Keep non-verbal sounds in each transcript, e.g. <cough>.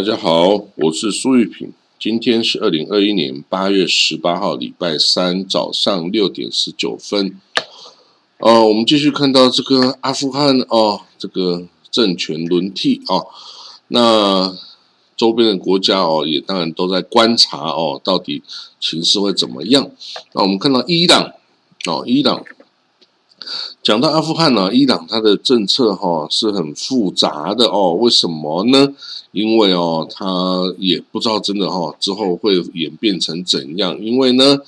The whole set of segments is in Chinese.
大家好，我是苏玉平。今天是二零二一年八月十八号，礼拜三早上六点十九分。呃，我们继续看到这个阿富汗哦，这个政权轮替哦，那周边的国家哦，也当然都在观察哦，到底情势会怎么样？那我们看到伊朗哦，伊朗。讲到阿富汗呢，伊朗它的政策哈是很复杂的哦。为什么呢？因为哦，他也不知道真的哈之后会演变成怎样。因为呢，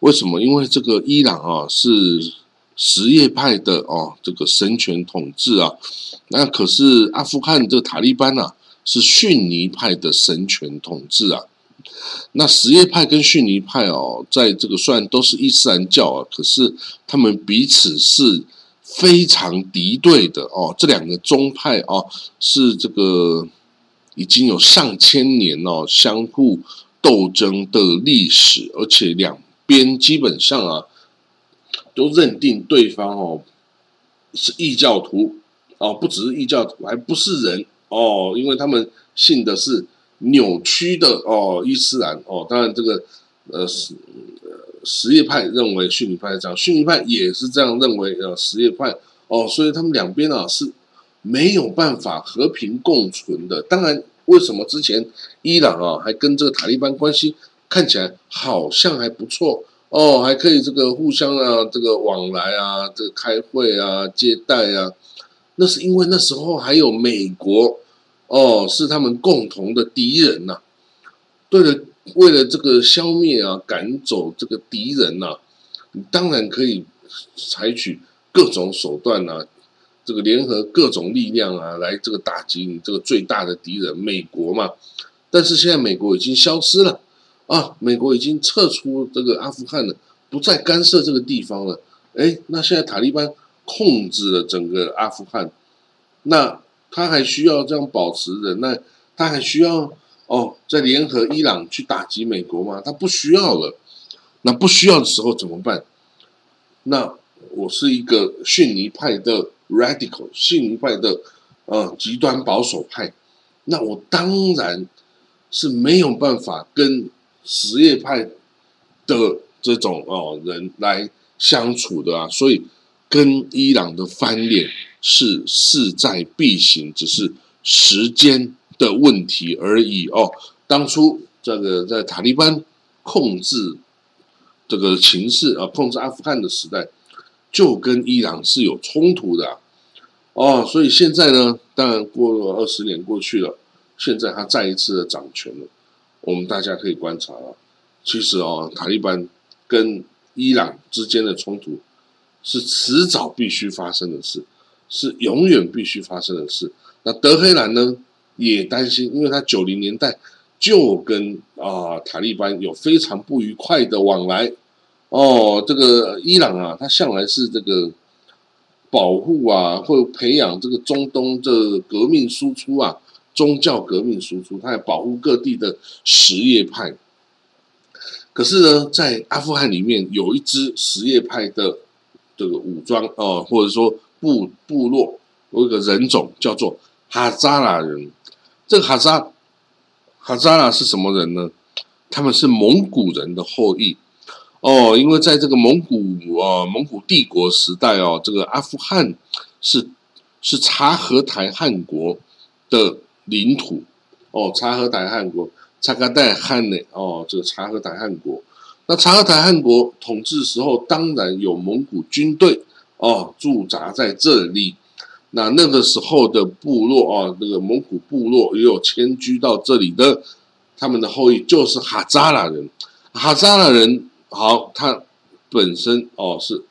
为什么？因为这个伊朗啊是什叶派的哦，这个神权统治啊。那可是阿富汗这个塔利班呐是逊尼派的神权统治啊。那什叶派跟逊尼派哦，在这个虽然都是伊斯兰教啊，可是他们彼此是非常敌对的哦。这两个宗派哦，是这个已经有上千年哦相互斗争的历史，而且两边基本上啊都认定对方哦是异教徒哦，不只是异教徒，还不是人哦，因为他们信的是。扭曲的哦，伊斯兰哦，当然这个呃什什叶派认为逊尼派这样，逊尼派也是这样认为呃什叶派哦，所以他们两边啊是没有办法和平共存的。当然，为什么之前伊朗啊还跟这个塔利班关系看起来好像还不错哦，还可以这个互相啊这个往来啊，这个开会啊接待啊，那是因为那时候还有美国。哦，是他们共同的敌人呐。对了，为了这个消灭啊，赶走这个敌人呐，你当然可以采取各种手段呐，这个联合各种力量啊，来这个打击你这个最大的敌人美国嘛。但是现在美国已经消失了啊，美国已经撤出这个阿富汗了，不再干涉这个地方了。哎，那现在塔利班控制了整个阿富汗，那。他还需要这样保持忍耐？他还需要哦，在联合伊朗去打击美国吗？他不需要了。那不需要的时候怎么办？那我是一个逊尼派的 radical，逊尼派的呃极端保守派，那我当然是没有办法跟什叶派的这种哦人来相处的啊，所以跟伊朗的翻脸。是势在必行，只是时间的问题而已哦。当初这个在塔利班控制这个情势啊，控制阿富汗的时代，就跟伊朗是有冲突的哦。所以现在呢，当然过了二十年过去了，现在他再一次的掌权了。我们大家可以观察啊，其实哦，塔利班跟伊朗之间的冲突是迟早必须发生的事。是永远必须发生的事。那德黑兰呢，也担心，因为他九零年代就跟啊塔利班有非常不愉快的往来。哦，这个伊朗啊，他向来是这个保护啊，或培养这个中东这革命输出啊，宗教革命输出，他还保护各地的什叶派。可是呢，在阿富汗里面有一支什叶派的这个武装哦，或者说。部部落有一个人种叫做哈扎拉人，这个哈扎哈扎拉是什么人呢？他们是蒙古人的后裔哦，因为在这个蒙古啊蒙古帝国时代哦，这个阿富汗是是察合台汗国的领土哦，察合台汗国察噶代汗呢哦，这个察合台汗国，那察合台汗国统治时候，当然有蒙古军队。哦，驻扎在这里。那那个时候的部落啊，那个蒙古部落也有迁居到这里的，他们的后裔就是哈扎拉人。哈扎拉人好，他本身哦是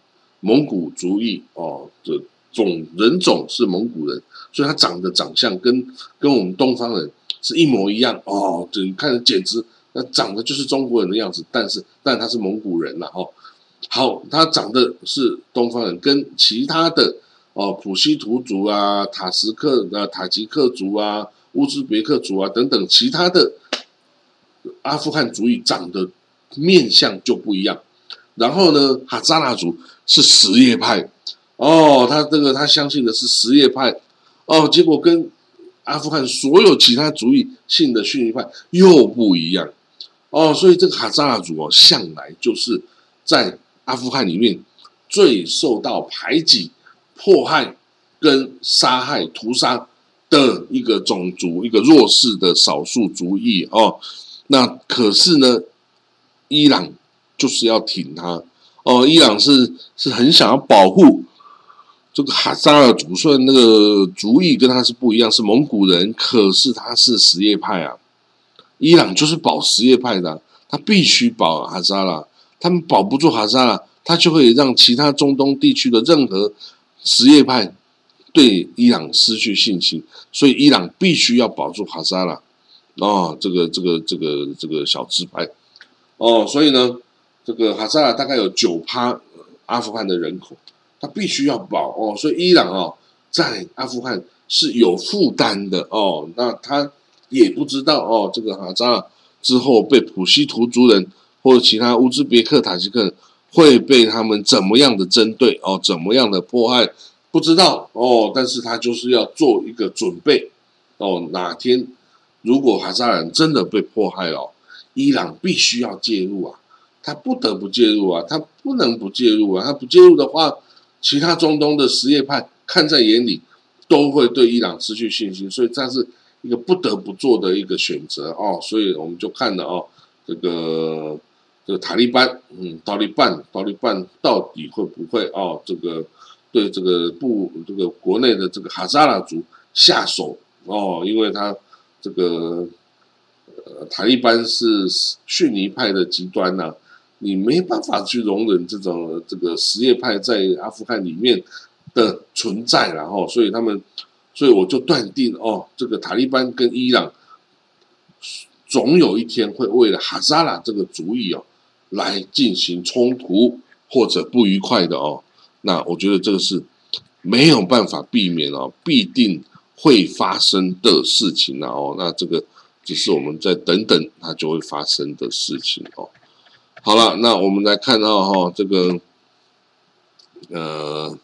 蒙古族裔哦，这种人种是蒙古人，所以他长得长相跟跟我们东方人是一模一样哦。这你看，简直那长得就是中国人的样子，但是但他是蒙古人了哦。好，他长得是东方人，跟其他的哦普希图族啊、塔什克啊、塔吉克族啊、乌兹别克族啊等等其他的阿富汗族裔长得面相就不一样。然后呢，哈扎拉族是什叶派哦，他这个他相信的是什叶派哦，结果跟阿富汗所有其他族裔性的逊尼派又不一样哦，所以这个哈扎拉族哦，向来就是在阿富汗里面最受到排挤、迫害跟杀害、屠杀的一个种族，一个弱势的少数族裔哦。那可是呢，伊朗就是要挺他哦，伊朗是是很想要保护。这个哈扎尔族虽然那个族裔跟他是不一样，是蒙古人，可是他是什叶派啊。伊朗就是保什叶派的，他必须保哈扎拉。他们保不住哈扎拉，他就会让其他中东地区的任何什叶派对伊朗失去信心。所以伊朗必须要保住哈扎拉。哦，这个这个这个这个小支派。哦，所以呢，这个哈扎拉大概有九趴阿富汗的人口。他必须要保哦，所以伊朗哦，在阿富汗是有负担的哦。那他也不知道哦，这个哈扎尔之后被普希图族人或者其他乌兹别克、塔吉克人会被他们怎么样的针对哦，怎么样的迫害，不知道哦。但是他就是要做一个准备哦，哪天如果哈扎人真的被迫害了，伊朗必须要介入啊，他不得不介入啊，他不能不介入啊，他不介入的话。其他中东的什叶派看在眼里，都会对伊朗失去信心，所以这是一个不得不做的一个选择哦。所以我们就看了哦，这个这个塔利班，嗯，塔利班，塔利班到底会不会哦，这个对这个不这个国内的这个哈扎拉族下手哦？因为他这个呃塔利班是逊尼派的极端呐。你没办法去容忍这种这个什叶派在阿富汗里面的存在，然后，所以他们，所以我就断定哦，这个塔利班跟伊朗总有一天会为了哈扎拉这个主意哦来进行冲突或者不愉快的哦。那我觉得这个是没有办法避免哦，必定会发生的事情了哦。那这个只是我们再等等，它就会发生的事情哦。好了，那我们来看到哈，这个，呃，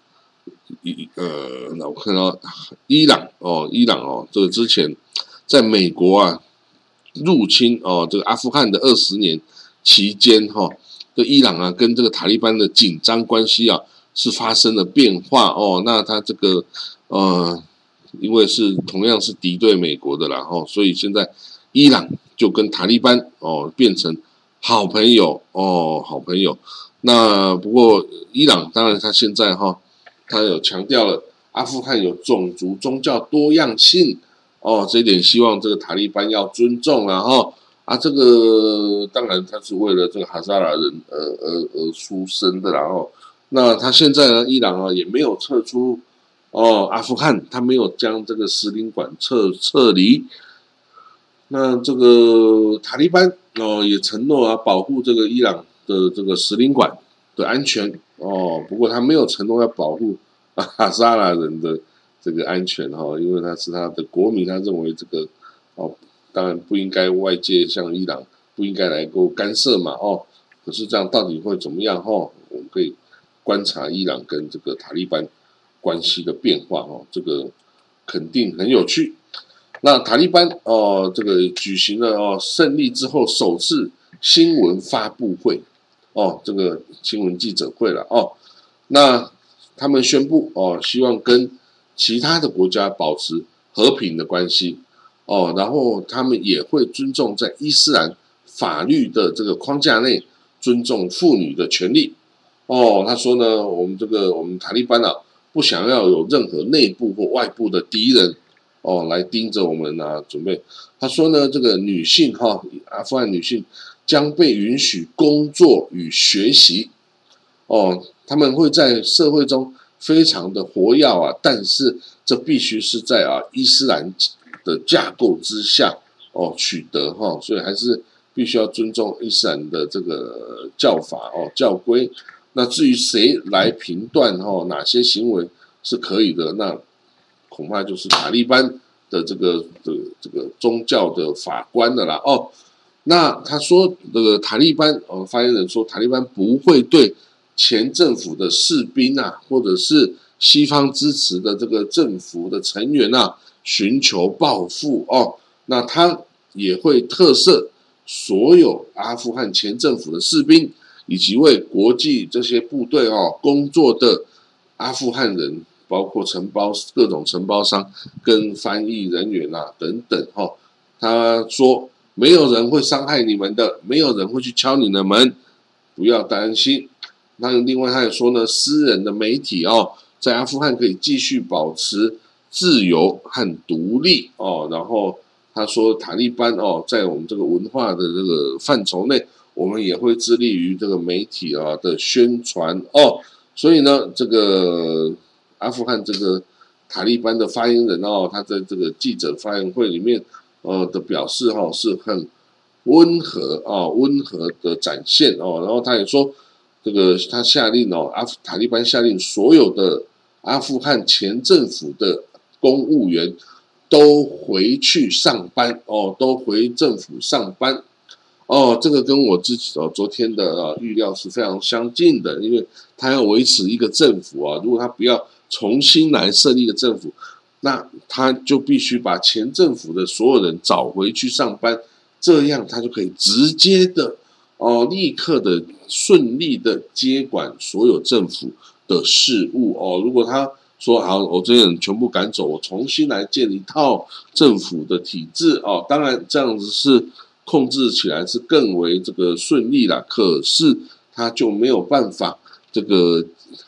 伊呃，那我看到伊朗哦，伊朗哦，这个之前在美国啊入侵哦这个阿富汗的二十年期间哈，这伊朗啊跟这个塔利班的紧张关系啊是发生了变化哦，那他这个呃，因为是同样是敌对美国的啦哈，所以现在伊朗就跟塔利班哦变成。好朋友哦，好朋友。那不过伊朗当然他现在哈，他有强调了阿富汗有种族宗教多样性。哦，这一点希望这个塔利班要尊重然后啊，这个当然他是为了这个哈萨拉人而而而出生的然后那他现在呢，伊朗啊也没有撤出哦阿富汗，他没有将这个使领馆撤撤离。那这个塔利班哦也承诺啊保护这个伊朗的这个使领馆的安全。哦，不过他没有承诺要保护 <laughs> 哈萨拉人的这个安全哈，因为他是他的国民，他认为这个哦当然不应该外界像伊朗不应该来够干涉嘛哦，可是这样到底会怎么样哈？我们可以观察伊朗跟这个塔利班关系的变化哦，这个肯定很有趣。那塔利班哦，这个举行了哦胜利之后首次新闻发布会哦，这个新闻记者会了哦。那他们宣布哦，希望跟其他的国家保持和平的关系哦，然后他们也会尊重在伊斯兰法律的这个框架内尊重妇女的权利哦。他说呢，我们这个我们塔利班啊，不想要有任何内部或外部的敌人。哦，来盯着我们啊！准备，他说呢，这个女性哈，阿富汗女性将被允许工作与学习。哦，他们会在社会中非常的活跃啊，但是这必须是在啊伊斯兰的架构之下哦取得哈，所以还是必须要尊重伊斯兰的这个教法哦教规。那至于谁来评断哈哪些行为是可以的，那。恐怕就是塔利班的这个的这个宗教的法官的啦哦，那他说那个塔利班哦，发言人说塔利班不会对前政府的士兵啊，或者是西方支持的这个政府的成员啊，寻求报复哦。那他也会特赦所有阿富汗前政府的士兵，以及为国际这些部队哦工作的阿富汗人，包括承包各种承包商跟翻译人员啊等等哦。他说没有人会伤害你们的，没有人会去敲你的门，不要担心。那另外他也说呢，私人的媒体哦，在阿富汗可以继续保持自由和独立哦，然后。他说：“塔利班哦，在我们这个文化的这个范畴内，我们也会致力于这个媒体啊的宣传哦。所以呢，这个阿富汗这个塔利班的发言人哦，他在这个记者发言会里面呃的表示哈是很温和啊，温和的展现哦。然后他也说，这个他下令哦，阿塔利班下令所有的阿富汗前政府的公务员。”都回去上班哦，都回政府上班哦。这个跟我自己哦昨天的啊预料是非常相近的，因为他要维持一个政府啊，如果他不要重新来设立一个政府，那他就必须把前政府的所有人找回去上班，这样他就可以直接的哦，立刻的顺利的接管所有政府的事务哦。如果他说好，我这些人全部赶走，我重新来建一套政府的体制哦。当然，这样子是控制起来是更为这个顺利了。可是他就没有办法这个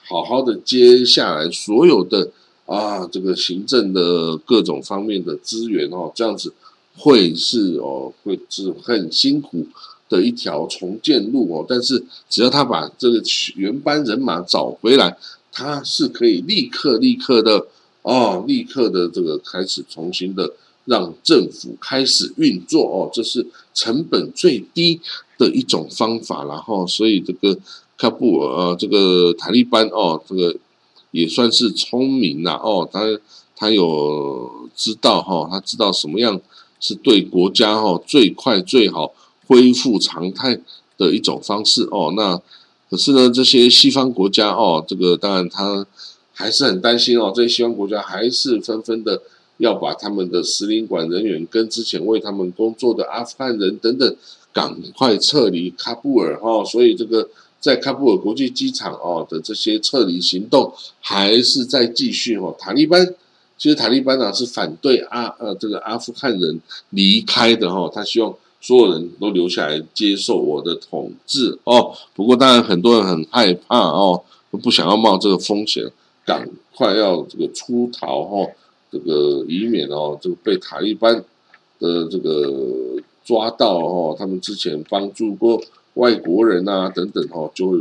好好的接下来所有的啊这个行政的各种方面的资源哦。这样子会是哦会是很辛苦的一条重建路哦。但是只要他把这个原班人马找回来。他是可以立刻、立刻的哦，立刻的这个开始重新的让政府开始运作哦，这是成本最低的一种方法。然后，所以这个喀布尔呃，这个塔利班哦，这个也算是聪明呐哦，他他有知道哈，他知道什么样是对国家哈最快最好恢复常态的一种方式哦，那。可是呢，这些西方国家哦，这个当然他还是很担心哦。这些西方国家还是纷纷的要把他们的使领馆人员跟之前为他们工作的阿富汗人等等赶快撤离喀布尔哈。所以这个在喀布尔国际机场哦的这些撤离行动还是在继续哦。塔利班其实塔利班呢是反对阿呃这个阿富汗人离开的哈，他希望。所有人都留下来接受我的统治哦。不过当然很多人很害怕哦，不想要冒这个风险，赶快要这个出逃哦，这个以免哦这个被塔利班的这个抓到哦，他们之前帮助过外国人啊等等哦，就会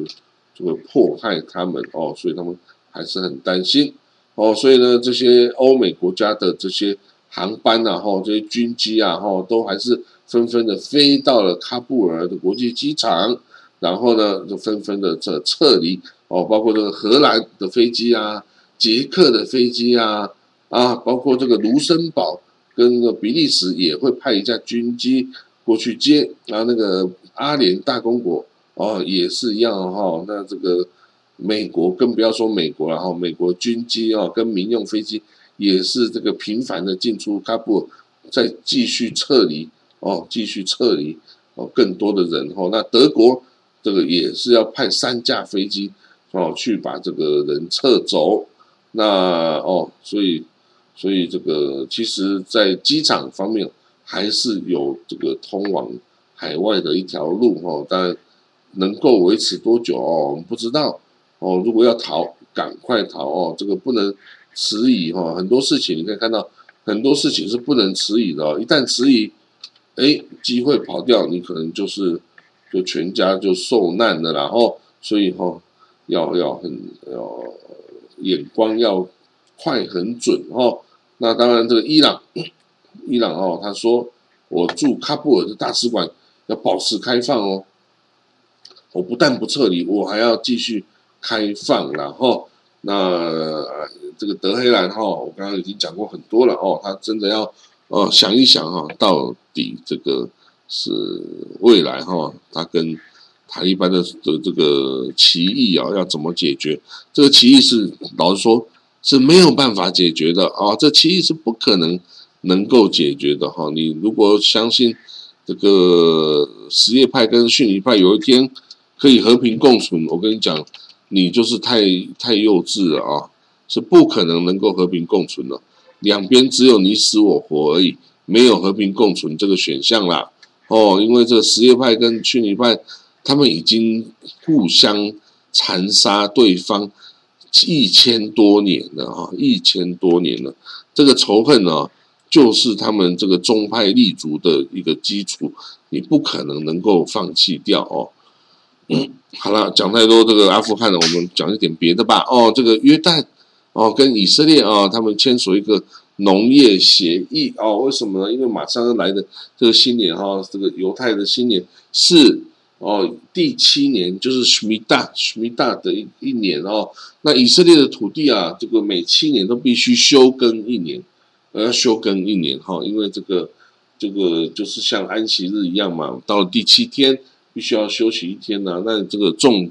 就会迫害他们哦，所以他们还是很担心哦。所以呢，这些欧美国家的这些航班啊，哈，这些军机啊，哈，都还是。纷纷的飞到了喀布尔的国际机场，然后呢，就纷纷的这撤离哦，包括这个荷兰的飞机啊，捷克的飞机啊，啊，包括这个卢森堡跟那个比利时也会派一架军机过去接，然后那个阿联大公国哦也是一样哈，那这个美国更不要说美国了哈，美国军机哦跟民用飞机也是这个频繁的进出喀布尔，再继续撤离。哦，继续撤离哦，更多的人哦。那德国这个也是要派三架飞机哦，去把这个人撤走。那哦，所以所以这个其实，在机场方面还是有这个通往海外的一条路哦，但能够维持多久哦，我们不知道哦。如果要逃，赶快逃哦，这个不能迟疑哈。很多事情你可以看到，很多事情是不能迟疑的哦，一旦迟疑。哎，机会跑掉，你可能就是就全家就受难了，然后所以哈，要要很要眼光要快很准哈。那当然，这个伊朗，伊朗哦，他说我驻喀布尔的大使馆要保持开放哦，我不但不撤离，我还要继续开放，然后那这个德黑兰哈，我刚刚已经讲过很多了哦，他真的要。哦，想一想哈，到底这个是未来哈，他跟塔利班的的这个歧义啊，要怎么解决？这个歧义是老实说，是没有办法解决的啊，这歧义是不可能能够解决的哈。你如果相信这个什叶派跟逊尼派有一天可以和平共存，我跟你讲，你就是太太幼稚了啊，是不可能能够和平共存的。两边只有你死我活而已，没有和平共存这个选项啦。哦，因为这个什叶派跟逊尼派，他们已经互相残杀对方一千多年了啊，一千多年了，这个仇恨呢，就是他们这个宗派立足的一个基础，你不可能能够放弃掉哦。嗯，好了，讲太多这个阿富汗了，我们讲一点别的吧。哦，这个约旦。哦，跟以色列啊，他们签署一个农业协议哦。为什么呢？因为马上要来的这个新年哈，这个犹太的新年是哦第七年，就是 Shmita Shmita 的一一年哦。那以色列的土地啊，这个每七年都必须休耕一年，呃休耕一年哈，因为这个这个就是像安息日一样嘛，到了第七天必须要休息一天呢。那这个种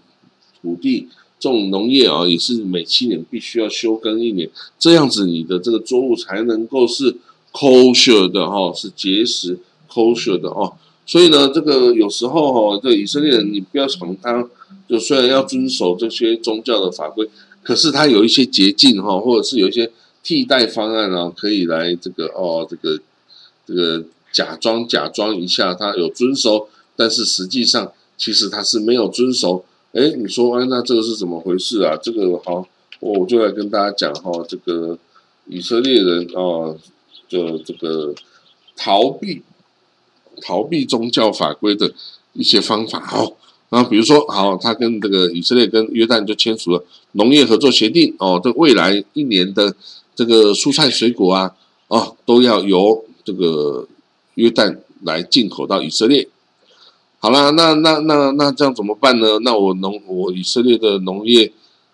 土地。种农业啊，也是每七年必须要休耕一年，这样子你的这个作物才能够是 kosher 的哈，是节食 kosher 的哦。所以呢，这个有时候哈，这以色列人你不要想他，就虽然要遵守这些宗教的法规，可是他有一些捷径哈，或者是有一些替代方案啊，可以来这个哦，这个这个假装假装一下他有遵守，但是实际上其实他是没有遵守。哎，你说，哎，那这个是怎么回事啊？这个好，我我就来跟大家讲哈，这个以色列人啊的这个逃避逃避宗教法规的一些方法。好，那比如说，好，他跟这个以色列跟约旦就签署了农业合作协定哦，这未来一年的这个蔬菜水果啊，哦，都要由这个约旦来进口到以色列。好啦，那那那那这样怎么办呢？那我农我以色列的农业，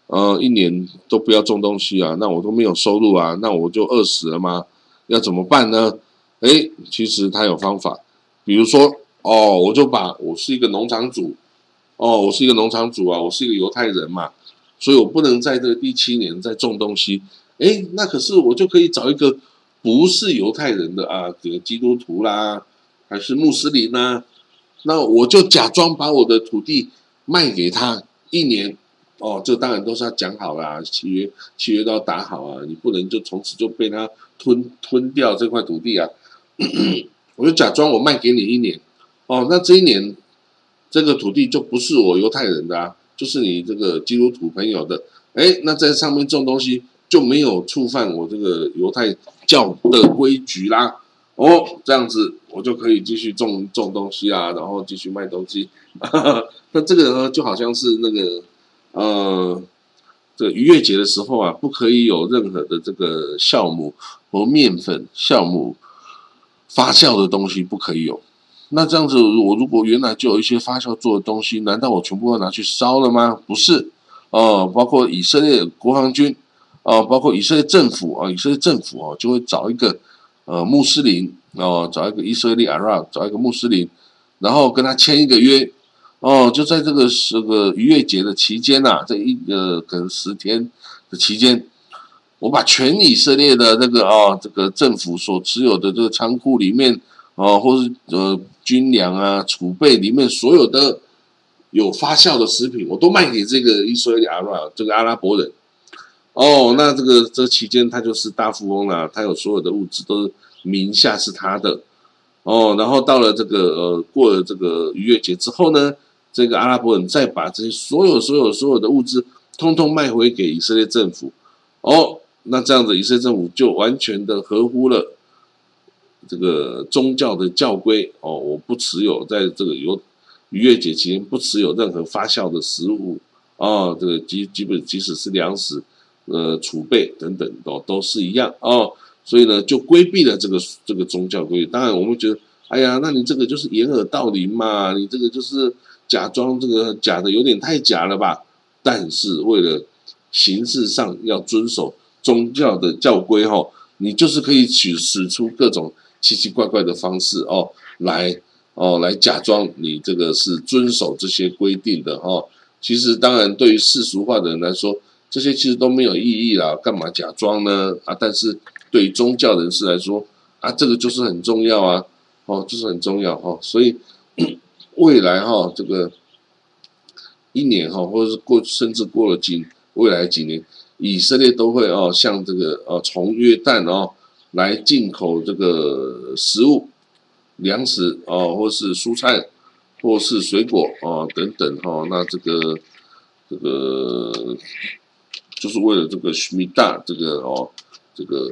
呃，一年都不要种东西啊，那我都没有收入啊，那我就饿死了吗？要怎么办呢？哎，其实他有方法，比如说，哦，我就把我是一个农场主，哦，我是一个农场主啊，我是一个犹太人嘛，所以我不能在这第七年再种东西。哎，那可是我就可以找一个不是犹太人的啊，这个基督徒啦，还是穆斯林呐？那我就假装把我的土地卖给他一年，哦，这当然都是要讲好啦，契约契约都要打好啊，你不能就从此就被他吞吞掉这块土地啊。<clears throat> 我就假装我卖给你一年，哦，那这一年这个土地就不是我犹太人的啊，就是你这个基督徒朋友的，哎，那在上面种东西就没有触犯我这个犹太教的规矩啦。哦，这样子我就可以继续种种东西啊，然后继续卖东西。<laughs> 那这个呢，就好像是那个呃，这个逾越节的时候啊，不可以有任何的这个酵母和面粉、酵母发酵的东西不可以有。那这样子，我如果原来就有一些发酵做的东西，难道我全部要拿去烧了吗？不是，哦，包括以色列国防军啊，包括以色列政府啊，以色列政府啊，就会找一个。呃，穆斯林哦，找一个以色列阿拉，找一个穆斯林，然后跟他签一个约哦，就在这个这个逾越节的期间呐，这一个可能十天的期间，我把全以色列的这个啊，这个政府所持有的这个仓库里面哦，或是呃军粮啊储备里面所有的有发酵的食品，我都卖给这个以色列阿拉这个阿拉伯人。哦，那这个这期间他就是大富翁了，他有所有的物资都是名下是他的。哦，然后到了这个呃过了这个逾越节之后呢，这个阿拉伯人再把这些所有所有所有的物资通通卖回给以色列政府。哦，那这样子以色列政府就完全的合乎了这个宗教的教规。哦，我不持有在这个有逾越节期间不持有任何发酵的食物。哦，这个基基本即使是粮食。呃，储备等等都都是一样哦，所以呢，就规避了这个这个宗教规。当然，我们觉得，哎呀，那你这个就是掩耳盗铃嘛，你这个就是假装这个假的有点太假了吧？但是为了形式上要遵守宗教的教规哈，你就是可以取使出各种奇奇怪怪的方式哦，来哦来假装你这个是遵守这些规定的哦。其实，当然对于世俗化的人来说。这些其实都没有意义啦，干嘛假装呢？啊，但是对宗教人士来说，啊，这个就是很重要啊，哦，就是很重要哦，所以 <clears throat> 未来哈，这个一年哈，或者是过，甚至过了几未来几年，以色列都会哦，向这个哦，从约旦哦来进口这个食物、粮食哦，或是蔬菜。或是水果啊等等哈，那这个这个就是为了这个须弥大这个哦这个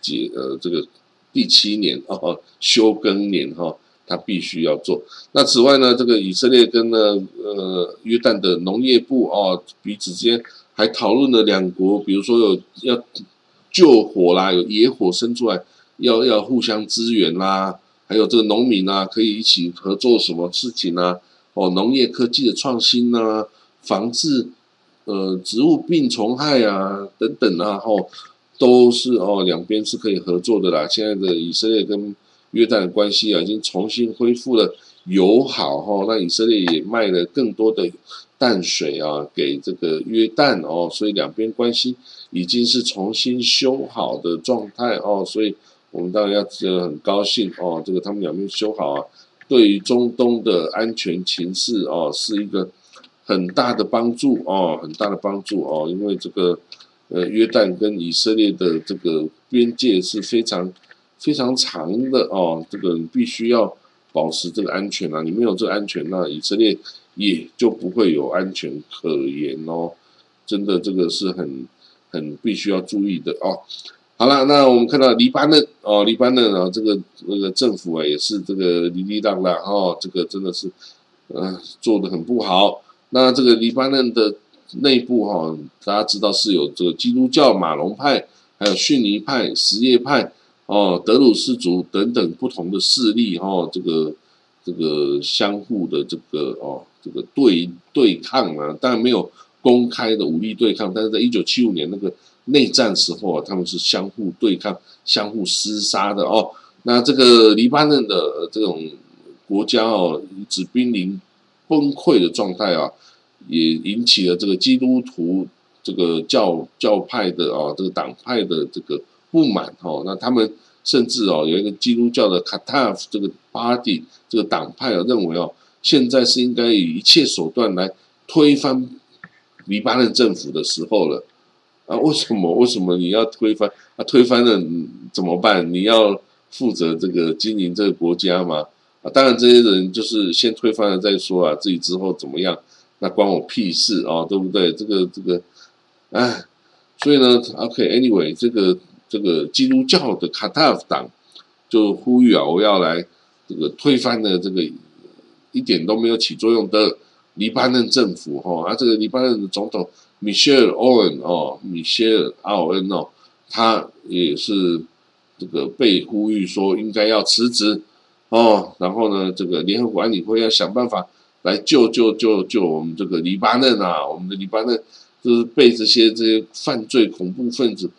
节呃这个第七年哦休耕年哈，他必须要做。那此外呢，这个以色列跟呢呃约旦的农业部哦彼此之间还讨论了两国，比如说有要救火啦，有野火生出来，要要互相支援啦。还有这个农民啊，可以一起合作什么事情呢？哦，农业科技的创新啊，防治呃植物病虫害啊等等啊，哦，都是哦两边是可以合作的啦。现在的以色列跟约旦的关系啊，已经重新恢复了友好哈。那以色列也卖了更多的淡水啊给这个约旦哦，所以两边关系已经是重新修好的状态哦，所以。我们当然要呃很高兴哦，这个他们两边修好啊，对于中东的安全情势哦，是一个很大的帮助哦，很大的帮助哦，因为这个呃约旦跟以色列的这个边界是非常非常长的哦，这个你必须要保持这个安全啊，你没有这个安全，那以色列也就不会有安全可言哦，真的这个是很很必须要注意的哦。好了，那我们看到黎巴嫩哦，黎巴嫩啊，这个那个政府啊，也是这个哩哩当当哦，这个真的是，呃，做的很不好。那这个黎巴嫩的内部哈，大家知道是有这个基督教马龙派，还有逊尼派、什叶派哦，德鲁士族等等不同的势力哈，这个这个相互的这个哦，这个对对抗啊，当然没有公开的武力对抗，但是在一九七五年那个。内战时候啊，他们是相互对抗、相互厮杀的哦。那这个黎巴嫩的这种国家哦，一直濒临崩溃的状态啊，也引起了这个基督徒这个教教派的啊，这个党派的这个不满哦。那他们甚至哦，有一个基督教的卡塔夫这个 party 这个党派啊，认为哦，现在是应该以一切手段来推翻黎巴嫩政府的时候了。啊，为什么？为什么你要推翻？啊，推翻了怎么办？你要负责这个经营这个国家吗？啊，当然这些人就是先推翻了再说啊，自己之后怎么样，那关我屁事啊，对不对？这个这个，哎，所以呢，OK，Anyway，这个这个基督教的卡塔夫党就呼吁啊，我要来这个推翻的这个一点都没有起作用的黎巴嫩政府哈，啊，这个黎巴嫩的总统。米歇尔·奥恩哦，米歇尔·奥恩哦，他也是这个被呼吁说应该要辞职哦，然后呢，这个联合国安理会要想办法来救救救救我们这个黎巴嫩啊，我们的黎巴嫩就是被这些这些犯罪恐怖分子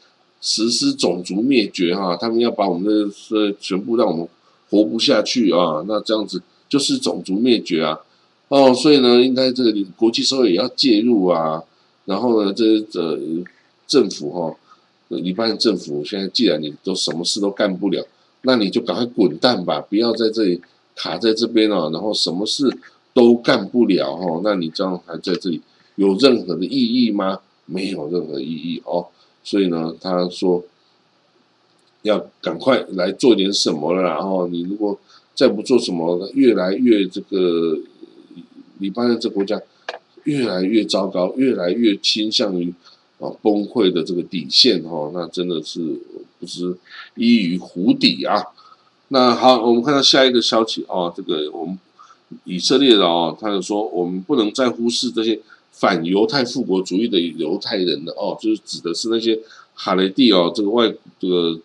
实施种族灭绝哈，他们要把我们的是全部让我们活不下去啊，那这样子就是种族灭绝啊，哦，所以呢，应该这个国际社会也要介入啊。然后呢，这这政府哈，黎巴嫩政府现在既然你都什么事都干不了，那你就赶快滚蛋吧，不要在这里卡在这边哦，然后什么事都干不了哈，那你这样还在这里有任何的意义吗？没有任何意义哦。所以呢，他说要赶快来做点什么了，然后你如果再不做什么，越来越这个黎巴嫩这国家。越来越糟糕，越来越倾向于啊崩溃的这个底线哦，那真的是不知依于湖底啊。那好，我们看到下一个消息啊，这个我们以色列的啊，他就说我们不能再忽视这些反犹太复国主义的犹太人的哦，就是指的是那些哈雷蒂哦，这个外这个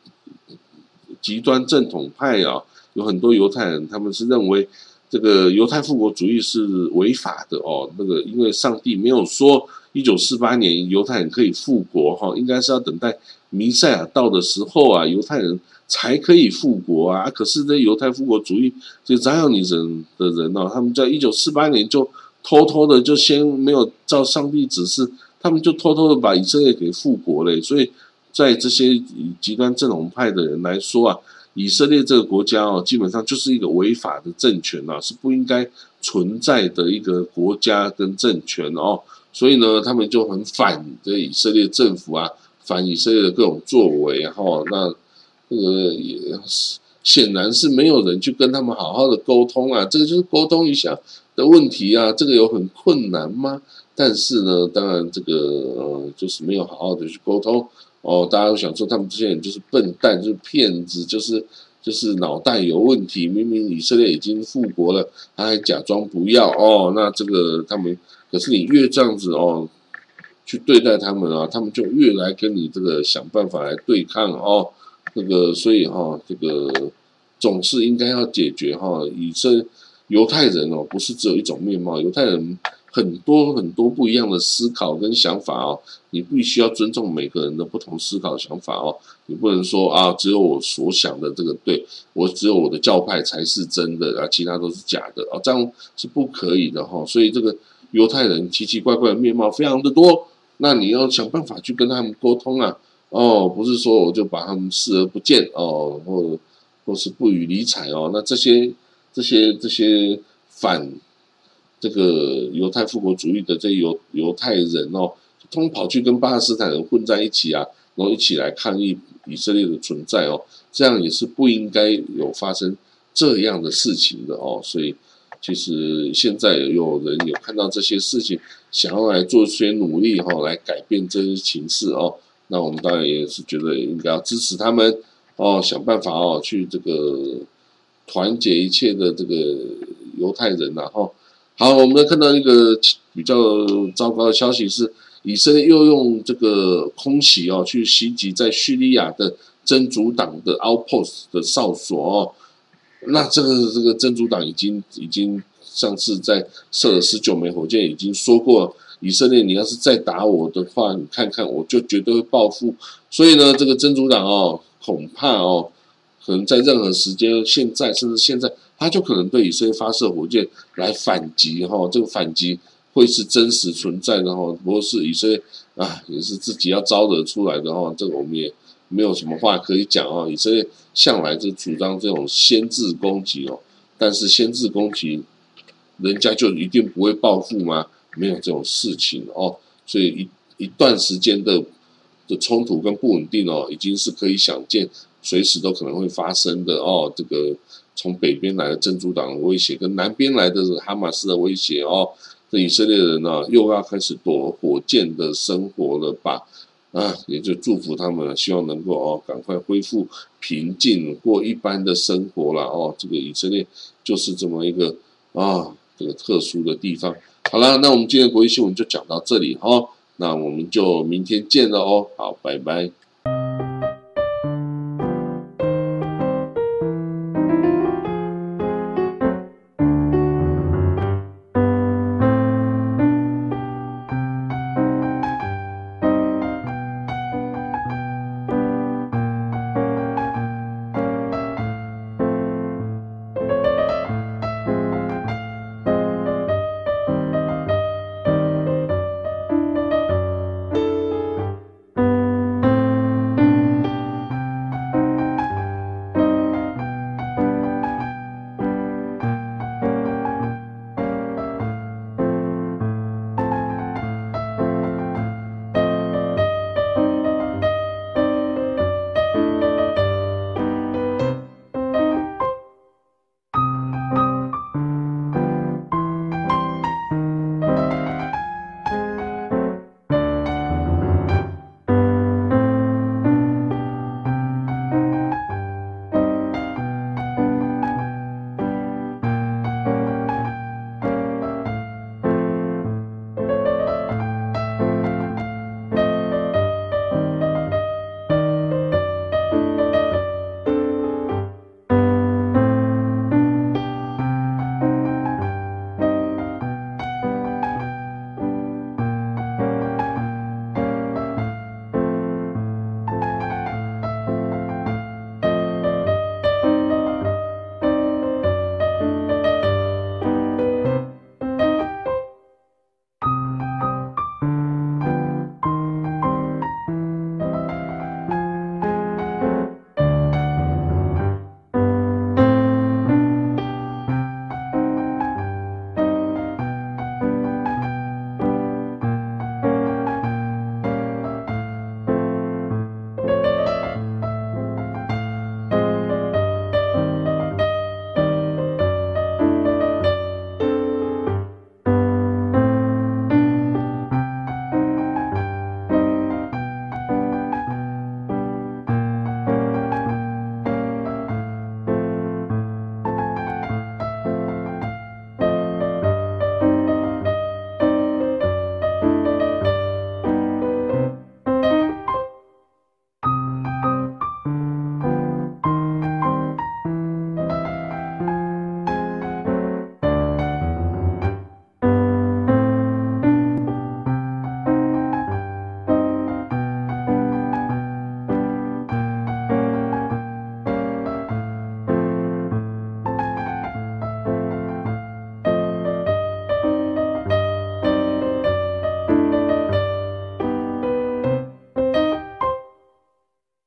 极端正统派啊，有很多犹太人，他们是认为。这个犹太复国主义是违法的哦。那个，因为上帝没有说一九四八年犹太人可以复国哈，应该是要等待弥赛亚到的时候啊，犹太人才可以复国啊。可是这犹太复国主义这扎样尼人的人呢，他们在一九四八年就偷偷的就先没有照上帝指示，他们就偷偷的把以色列给复国了。所以在这些极端正统派的人来说啊，以色列这个国家哦，基本上就是一个违法的政权呐，是不应该存在的一个国家跟政权哦。所以呢，他们就很反这以色列政府啊，反以色列的各种作为哈。那这个也显然是没有人去跟他们好好的沟通啊，这个就是沟通一下的问题啊，这个有很困难吗？但是呢，当然这个呃，就是没有好好的去沟通哦，大家都想说他们这些人就是笨蛋，就是骗子，就是就是脑袋有问题。明明以色列已经复国了，他还假装不要哦，那这个他们可是你越这样子哦，去对待他们啊，他们就越来跟你这个想办法来对抗哦，那个所以哈，这个总是应该要解决哈，以色犹太人哦，不是只有一种面貌，犹太人。很多很多不一样的思考跟想法哦，你必须要尊重每个人的不同思考想法哦，你不能说啊，只有我所想的这个对，我只有我的教派才是真的啊，其他都是假的啊，这样是不可以的哈。所以这个犹太人奇奇怪怪的面貌非常的多，那你要想办法去跟他们沟通啊，哦，不是说我就把他们视而不见哦，或或是不予理睬哦，那这些这些这些反。这个犹太复国主义的这犹犹太人哦，通跑去跟巴勒斯坦人混在一起啊，然后一起来抗议以色列的存在哦，这样也是不应该有发生这样的事情的哦。所以，其实现在有人有看到这些事情，想要来做一些努力哈，来改变这些情势哦。那我们当然也是觉得应该要支持他们哦，想办法哦，去这个团结一切的这个犹太人然后。好，我们看到一个比较糟糕的消息是，以色列又用这个空袭哦，去袭击在叙利亚的真主党的 outpost 的哨所哦。那这个这个真主党已经已经上次在射了十九枚火箭，已经说过以色列，你要是再打我的话，你看看我就绝对会报复。所以呢，这个真主党哦，恐怕哦，可能在任何时间，现在甚至现在。他就可能对以色列发射火箭来反击，哈，这个反击会是真实存在的，哈，不过是以色列啊，也是自己要招惹出来的，哈，这个我们也没有什么话可以讲啊。以色列向来就主张这种先制攻击哦，但是先制攻击，人家就一定不会报复吗？没有这种事情哦，所以一一段时间的的冲突跟不稳定哦，已经是可以想见，随时都可能会发生的哦，这个。从北边来的真主党的威胁，跟南边来的哈马斯的威胁哦，这以色列人呢又要开始躲火箭的生活了吧？啊，也就祝福他们，希望能够哦赶快恢复平静，过一般的生活了哦。这个以色列就是这么一个啊，这个特殊的地方。好了，那我们今天国际新闻就讲到这里哈，那我们就明天见了哦，好，拜拜。